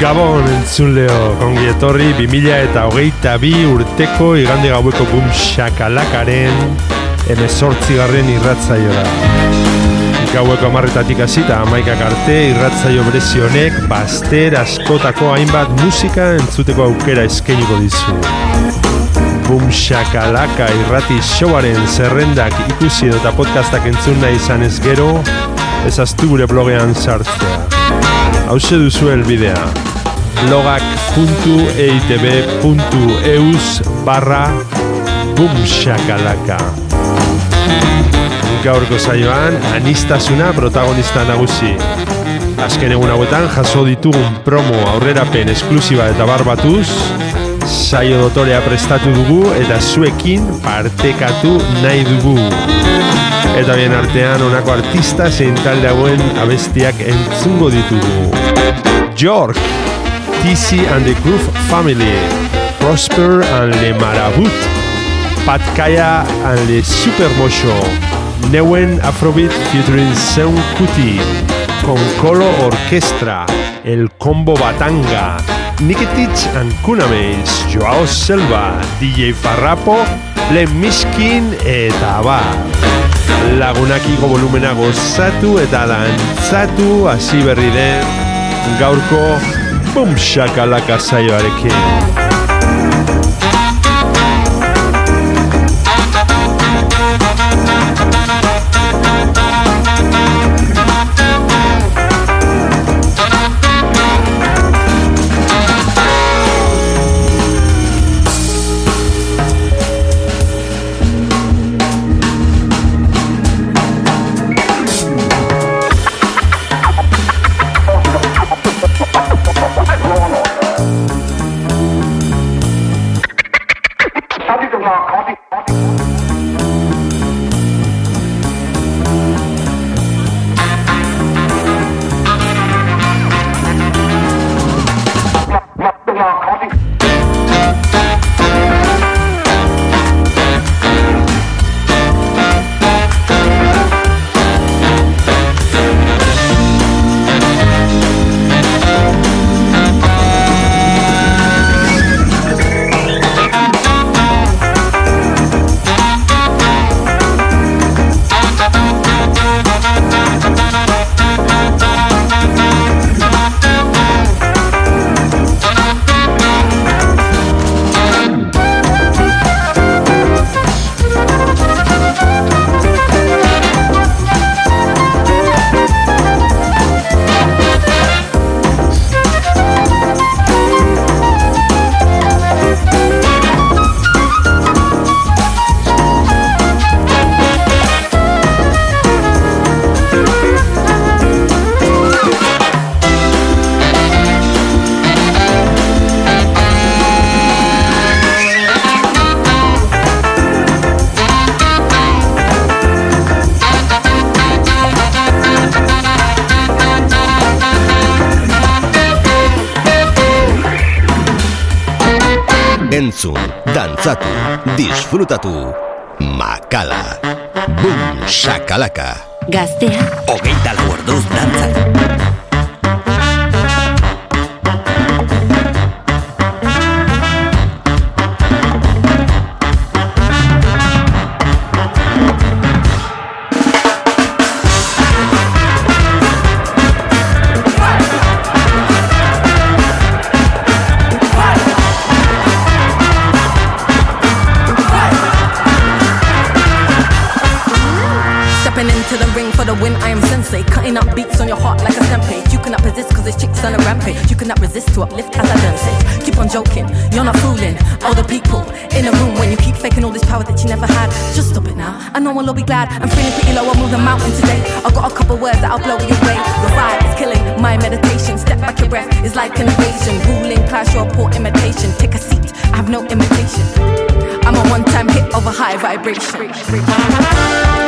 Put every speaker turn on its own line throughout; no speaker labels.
Gabon entzuleo, kongi etorri 2000 eta hogeita bi urteko igande gaueko bum shakalakaren emezortzi garren irratzaiora. Gaueko amarretatik hasita amaikak arte irratzaio honek baster askotako hainbat musika entzuteko aukera eskainiko dizu. Bum shakalaka irrati showaren zerrendak ikusi eta podcastak entzun nahi izan ez gero, ezaztu gure blogean sartzea. Hauze duzu elbidea logak.eitb.eus barra bumshakalaka Gaurko zaioan, anistasuna protagonista nagusi. Azken egun hauetan jaso ditugun promo aurrerapen esklusiba eta barbatuz, saio dotorea prestatu dugu eta zuekin partekatu nahi dugu. Eta bien artean honako artista zein talde hauen abestiak entzungo ditugu. York, TC and the Groove Family, Prosper and Le Marabut, Patkaya and Le Supermosho, Neuen Afrobeat featuring Seun Kuti, Concolo Orquestra, El Combo Batanga, Nikitich and Kunameis, Joao Selva, DJ Farrapo, Len Miskin eta abar. Lagunakiko volumena gozatu eta dantzatu hasi berri den gaurko Bum shakalaka saioarekin.
Disfrutatu, makala, bum, shakalaka.
Gaztea.
Hogeita lau orduz
I'm feeling pretty low, I move moving mountain today. I got a couple words that I'll blow you away. The vibe is killing my meditation. Step back your breath It's like an invasion. Ruling class, your poor imitation. Take a seat, I have no imitation. I'm a one time hit of a high vibration.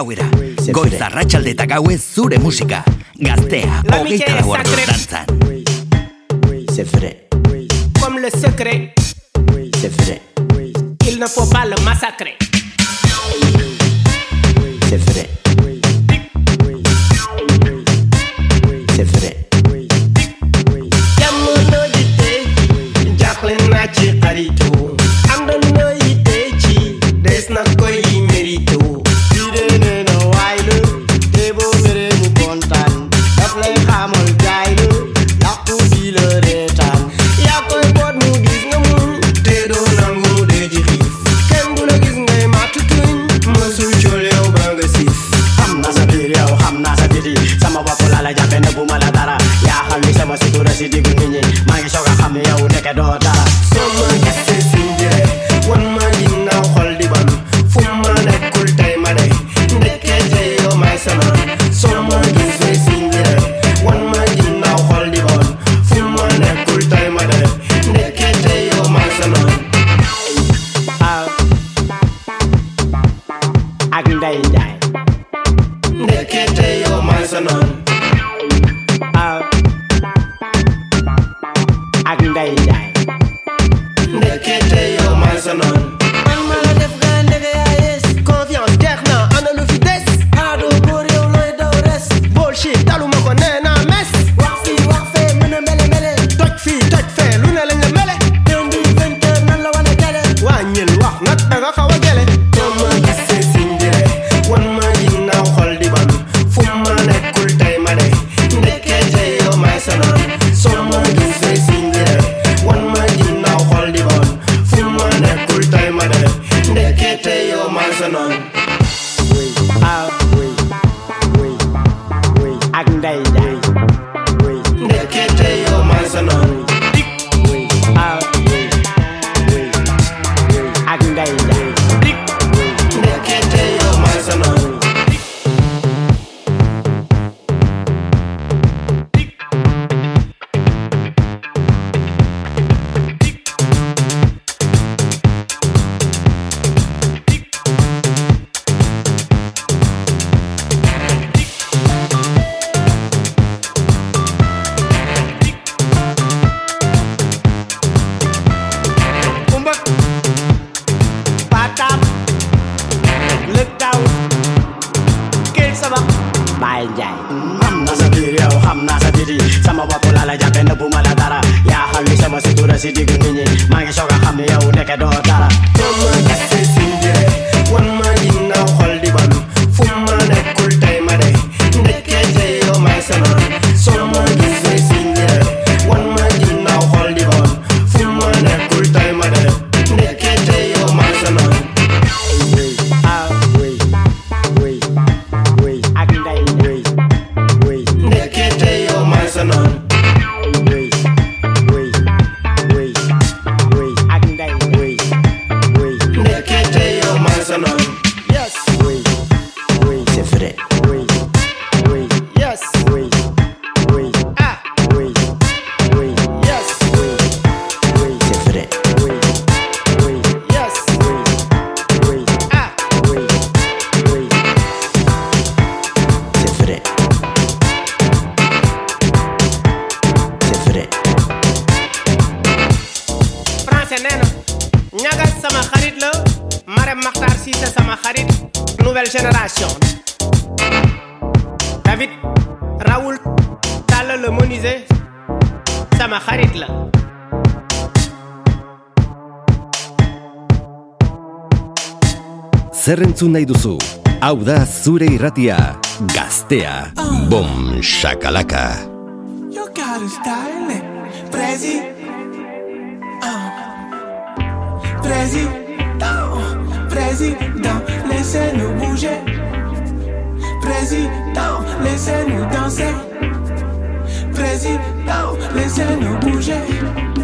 gauera, goiz arratsaldeta gaue zure musika, gaztea, hogeita lau orduz dantzan.
C'est vrai.
Comme le secret.
C'est vrai.
Il ne faut pas le massacrer.
baba bayanjay hamna sadiri au oh, hamna sadiri sama wa kola la jabe na buma la dara ya hawi sama situra sidigi nginyi mangi shoka hamni oh, au neke do dara
Tama kasi sinjere
Zer entzun nahi duzu? Hau da zure irratia, gaztea. Bom, shakalaka.
You got a style, eh? Prezi. Ah. Président, président, laissez-nous bouger. Président, laissez-nous danser. Président, laissez-nous bouger.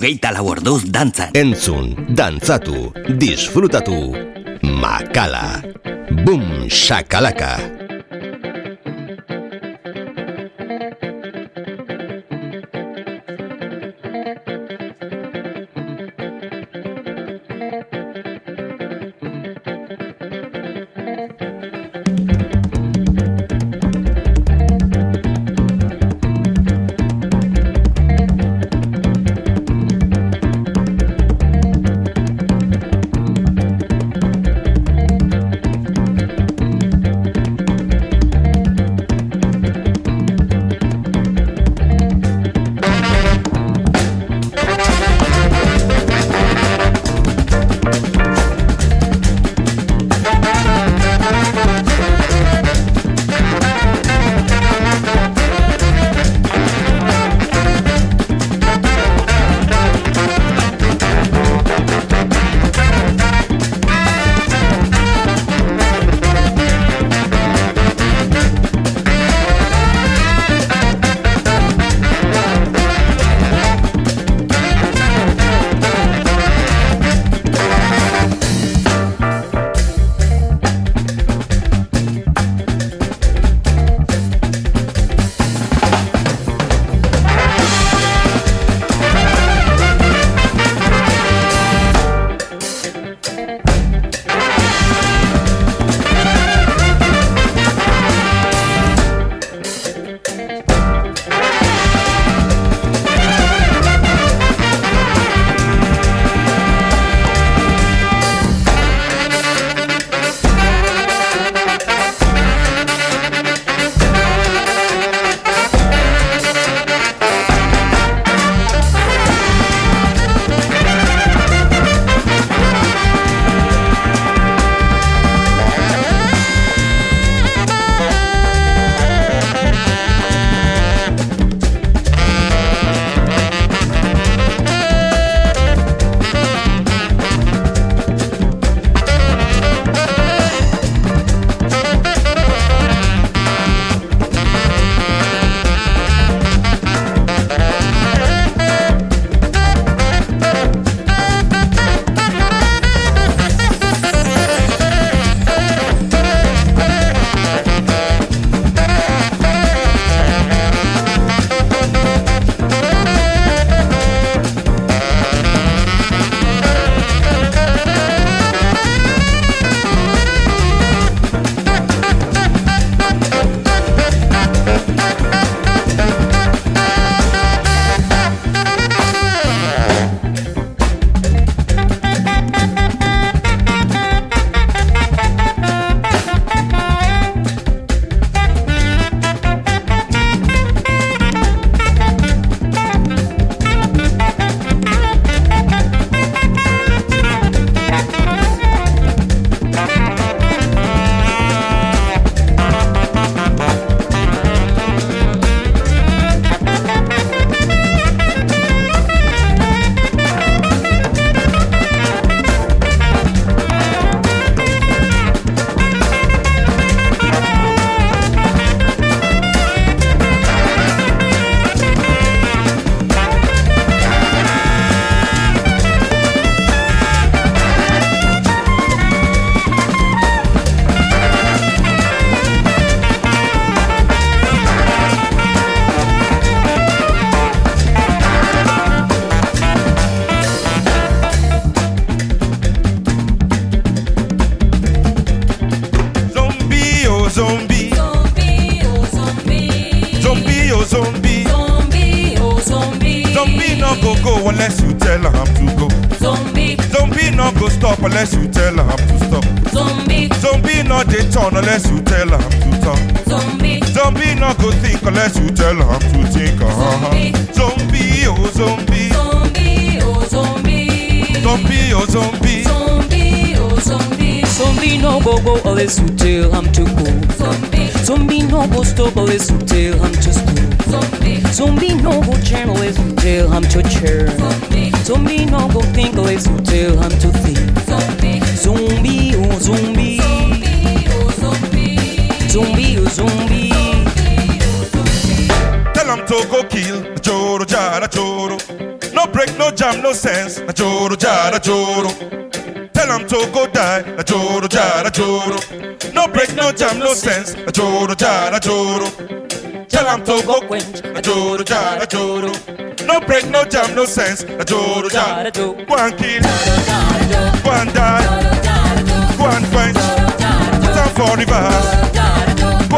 hogeita laborduz dantza.
Entzun, dantzatu, disfrutatu, makala. Bum, shakalaka.
Bum, shakalaka. No
jam, no sense. Na joro, jara, joro. Tell 'em to go die. Na joro, jara, joro. No break, no jam, no sense. Na joro, jara, joro. Tell 'em to go quench. Na joro, jara, joro. No break, no jam, no sense. Na joro, jara, joro. Go kill. And die. Go and quench. Put 'em for reverse. Go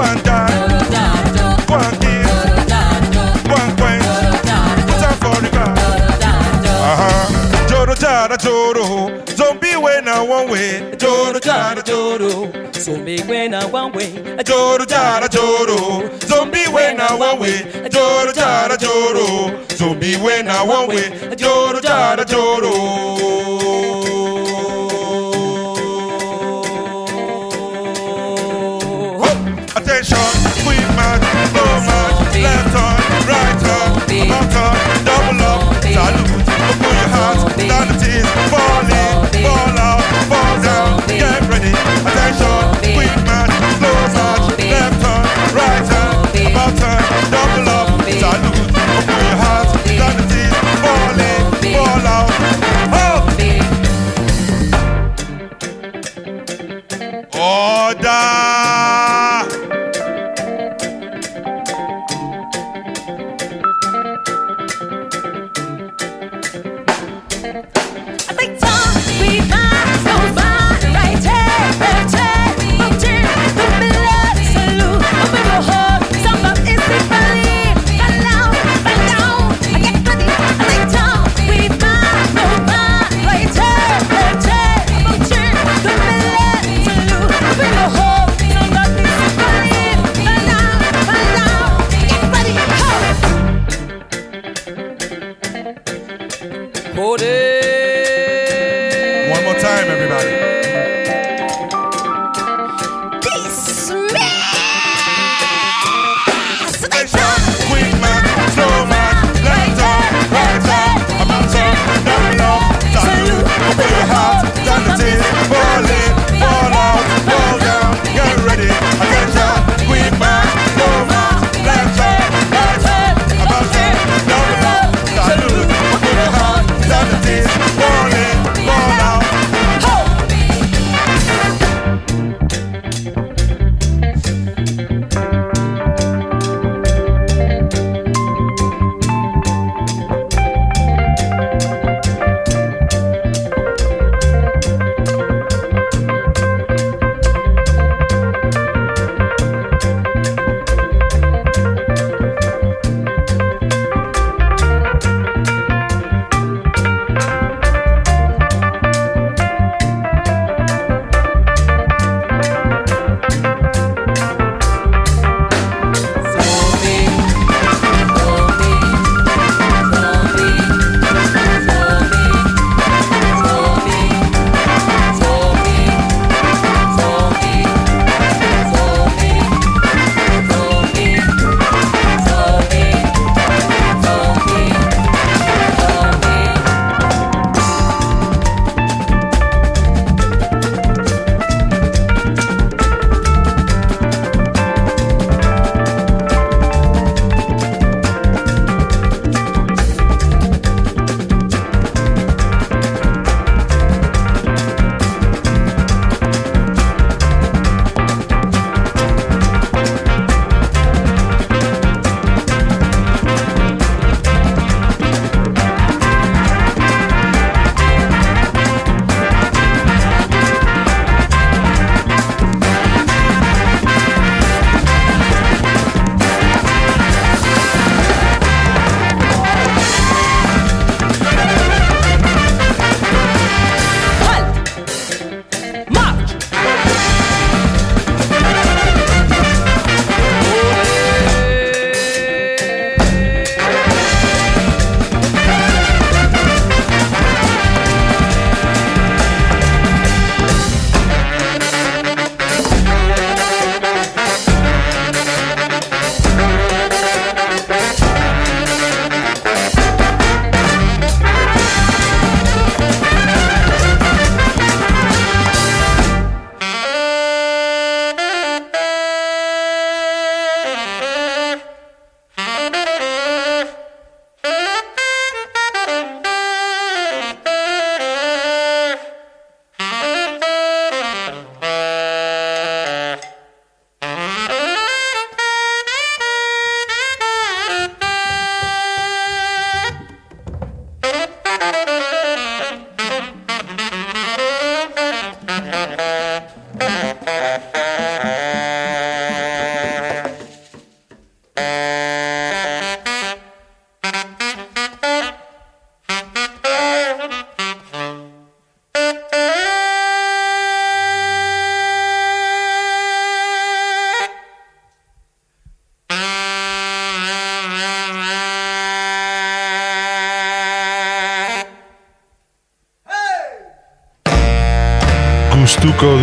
jara, joro. Zombie way now one way. Joro, jara, joro.
Zombie way now one way.
Joro, jara, joro. Zombie way now one way. Joro, jara, joro. Zombie way now one way. Joro, jara, joro.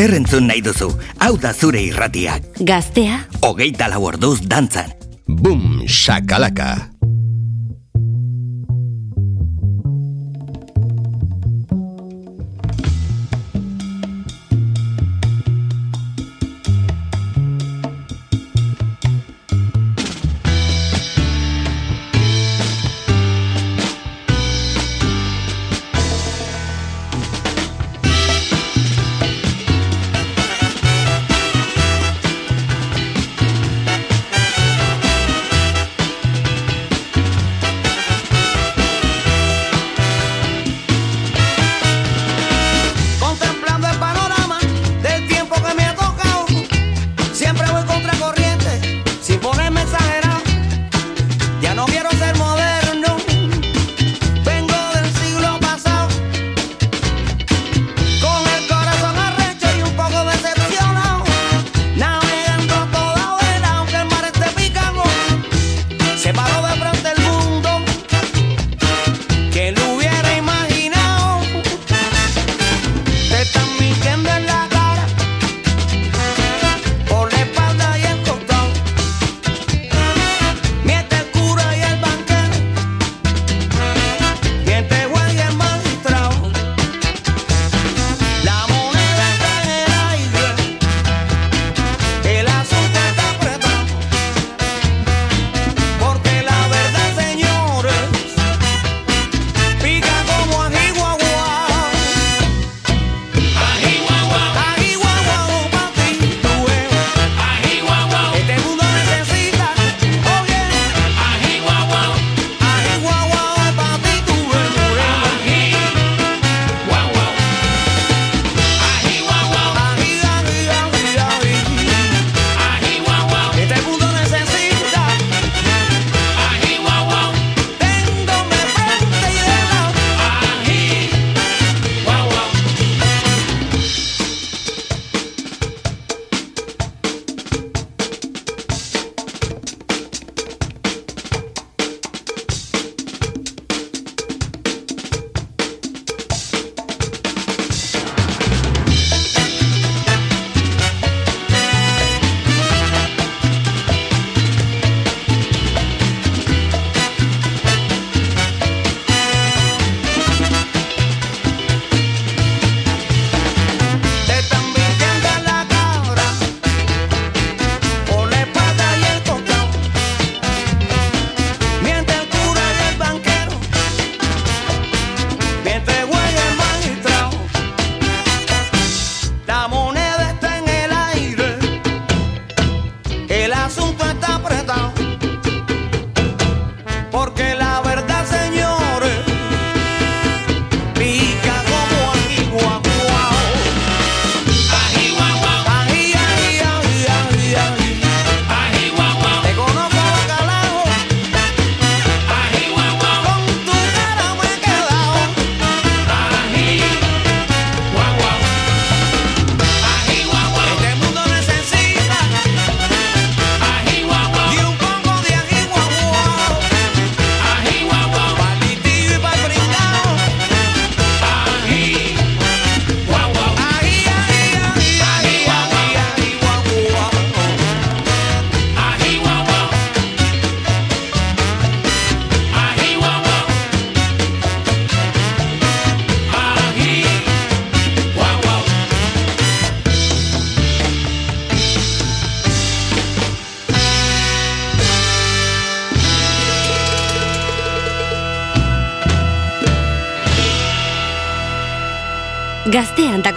Zer entzun nahi duzu, hau da zure irratiak.
Gaztea.
Ogeita lau orduz dantzan.
Bum, shakalaka.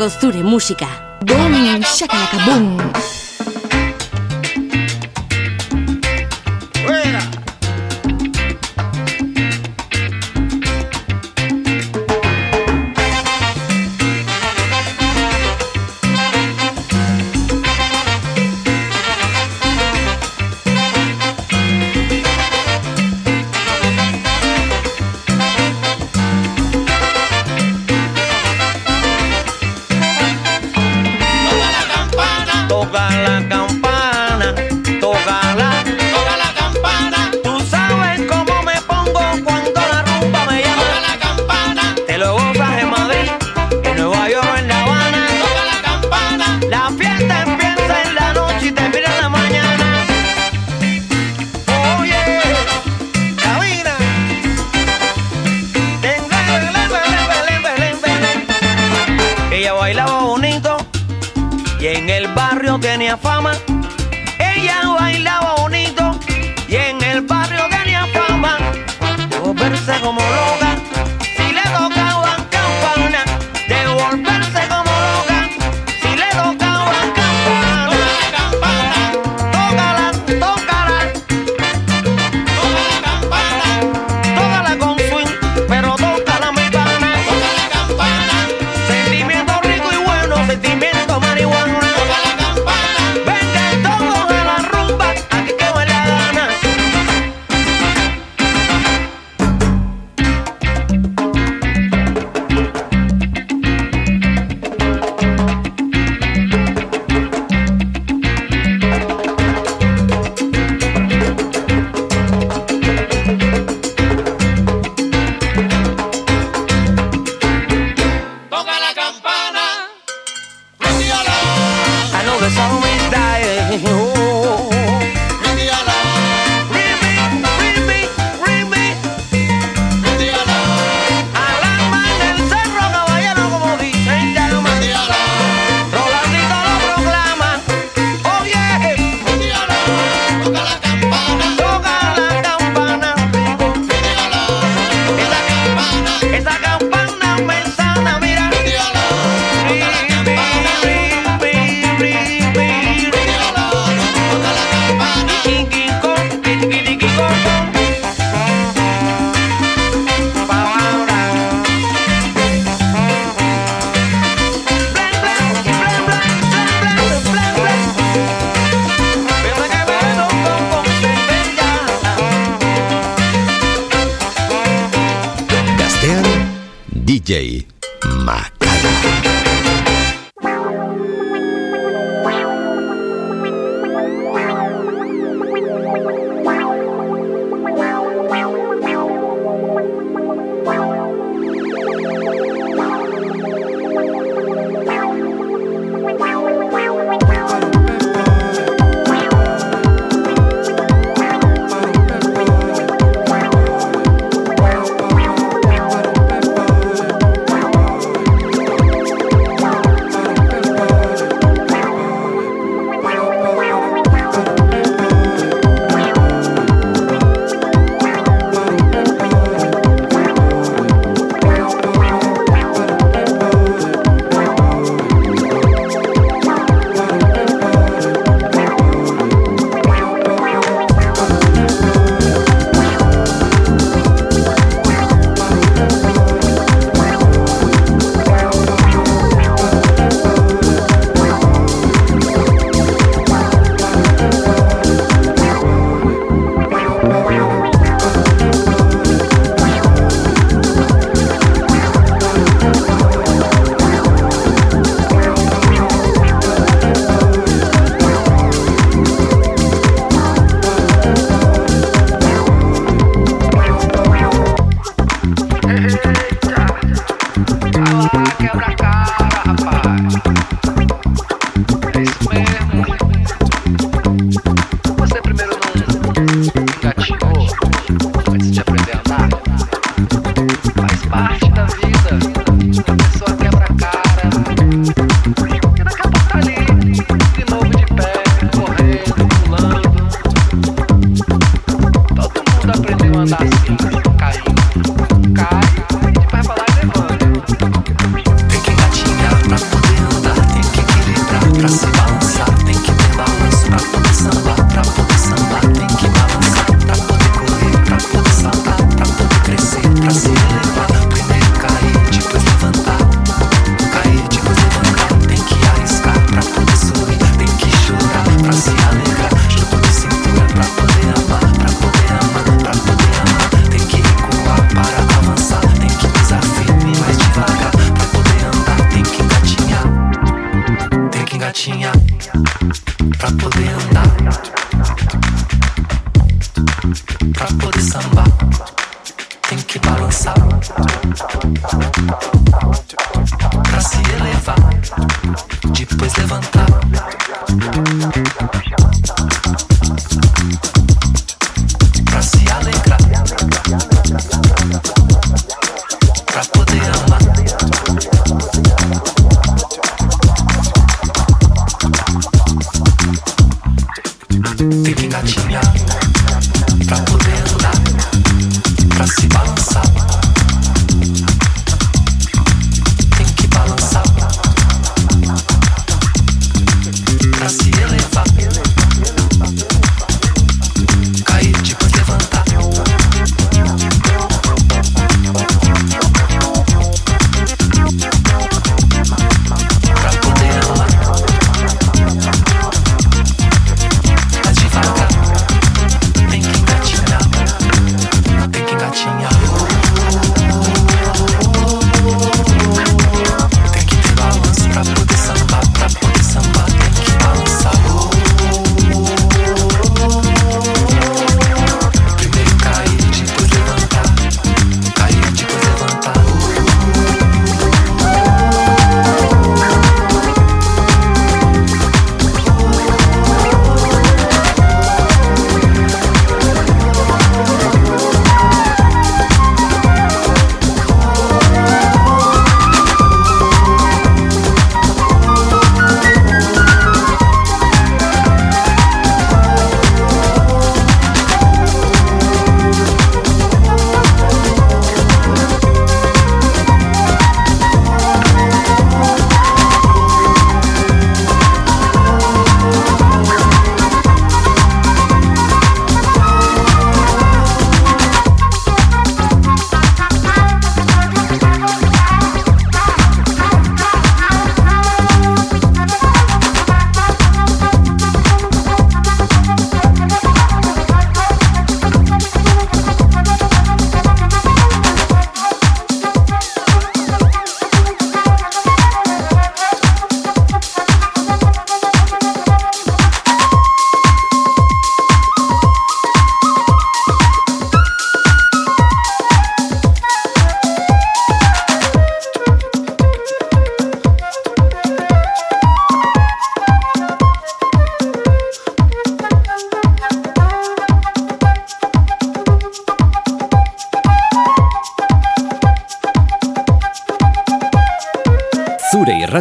zure musika.
Boom, shakalaka boom.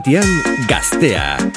irratian Gastea.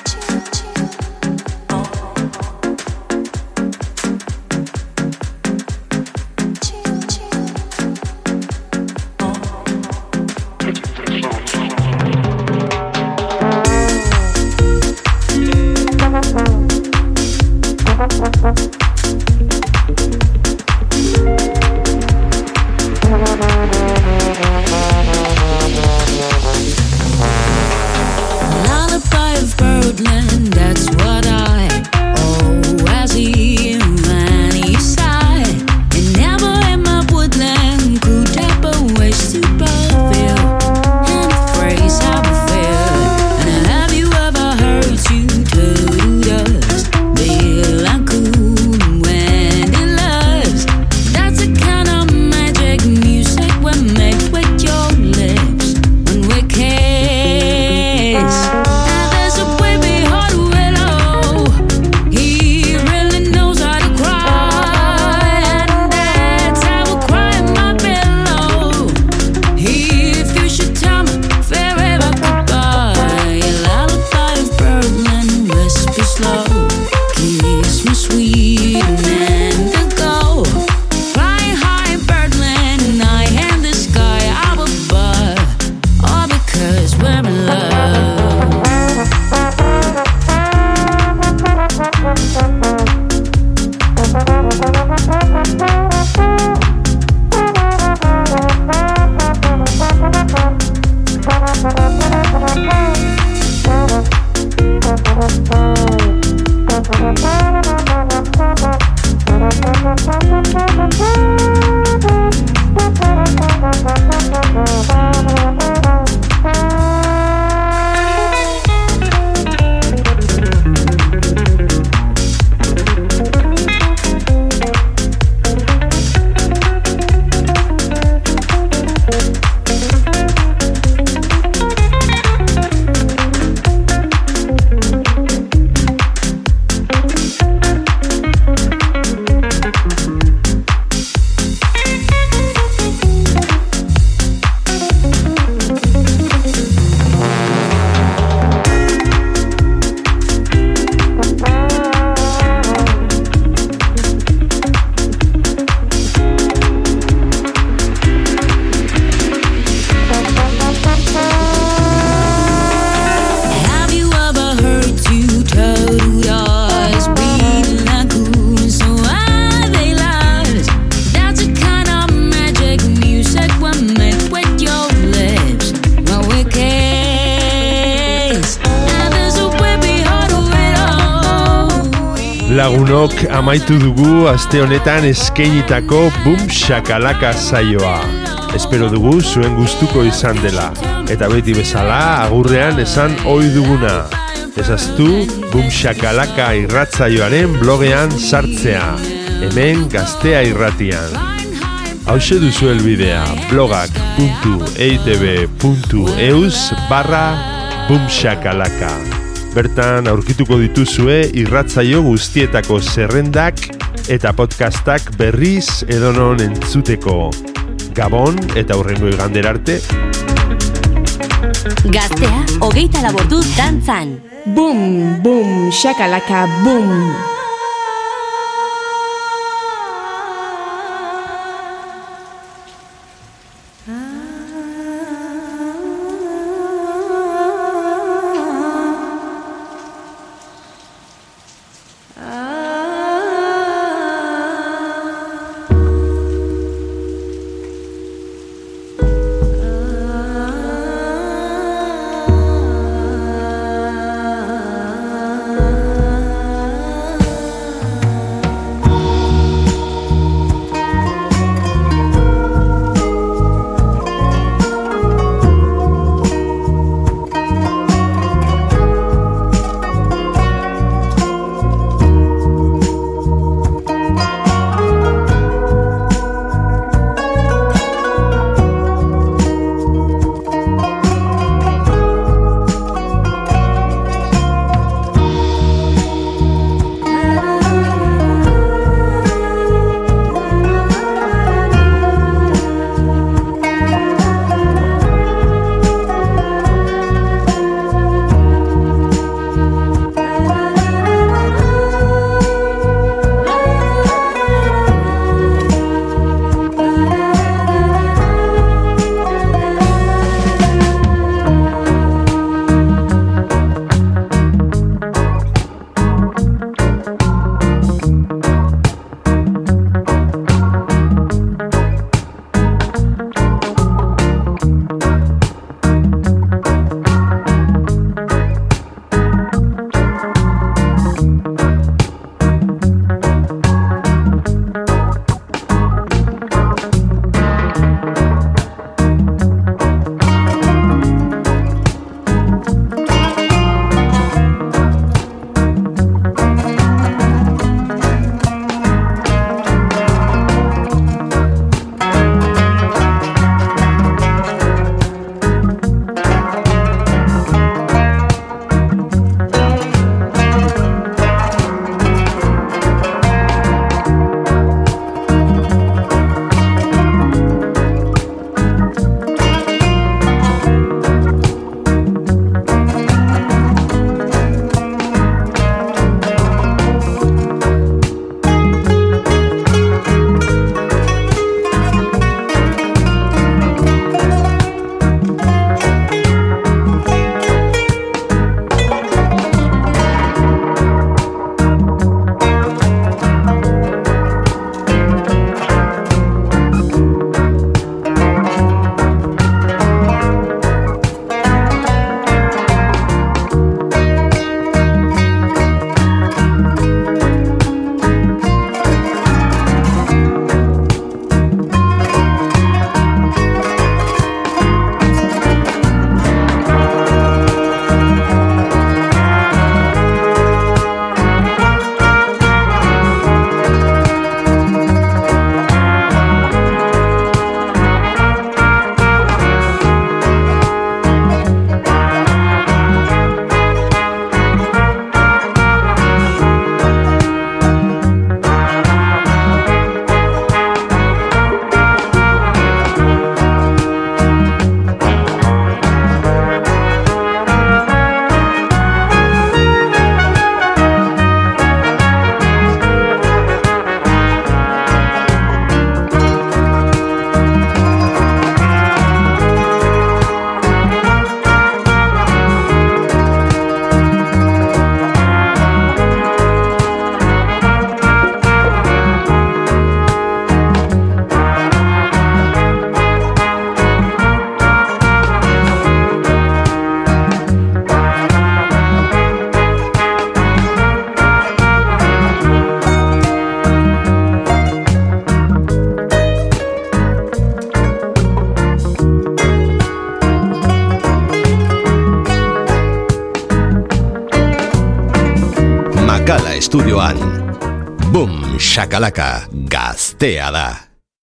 lagunok amaitu dugu aste honetan eskeinitako Bum Shakalaka saioa. Espero dugu zuen gustuko izan dela. Eta beti bezala agurrean esan ohi duguna. Ezaztu Bum Shakalaka irratzaioaren blogean sartzea. Hemen gaztea irratian. Hau duzu elbidea blogak.eitb.eus barra Bum Shakalaka. Bertan aurkituko dituzue irratzaio guztietako zerrendak eta podcastak berriz edonon entzuteko. Gabon eta hurrengo igander arte.
Gaztea, hogeita laborduz dantzan.
Bum, bum, shakalaka,
bum. Sakalaka, Gasteada.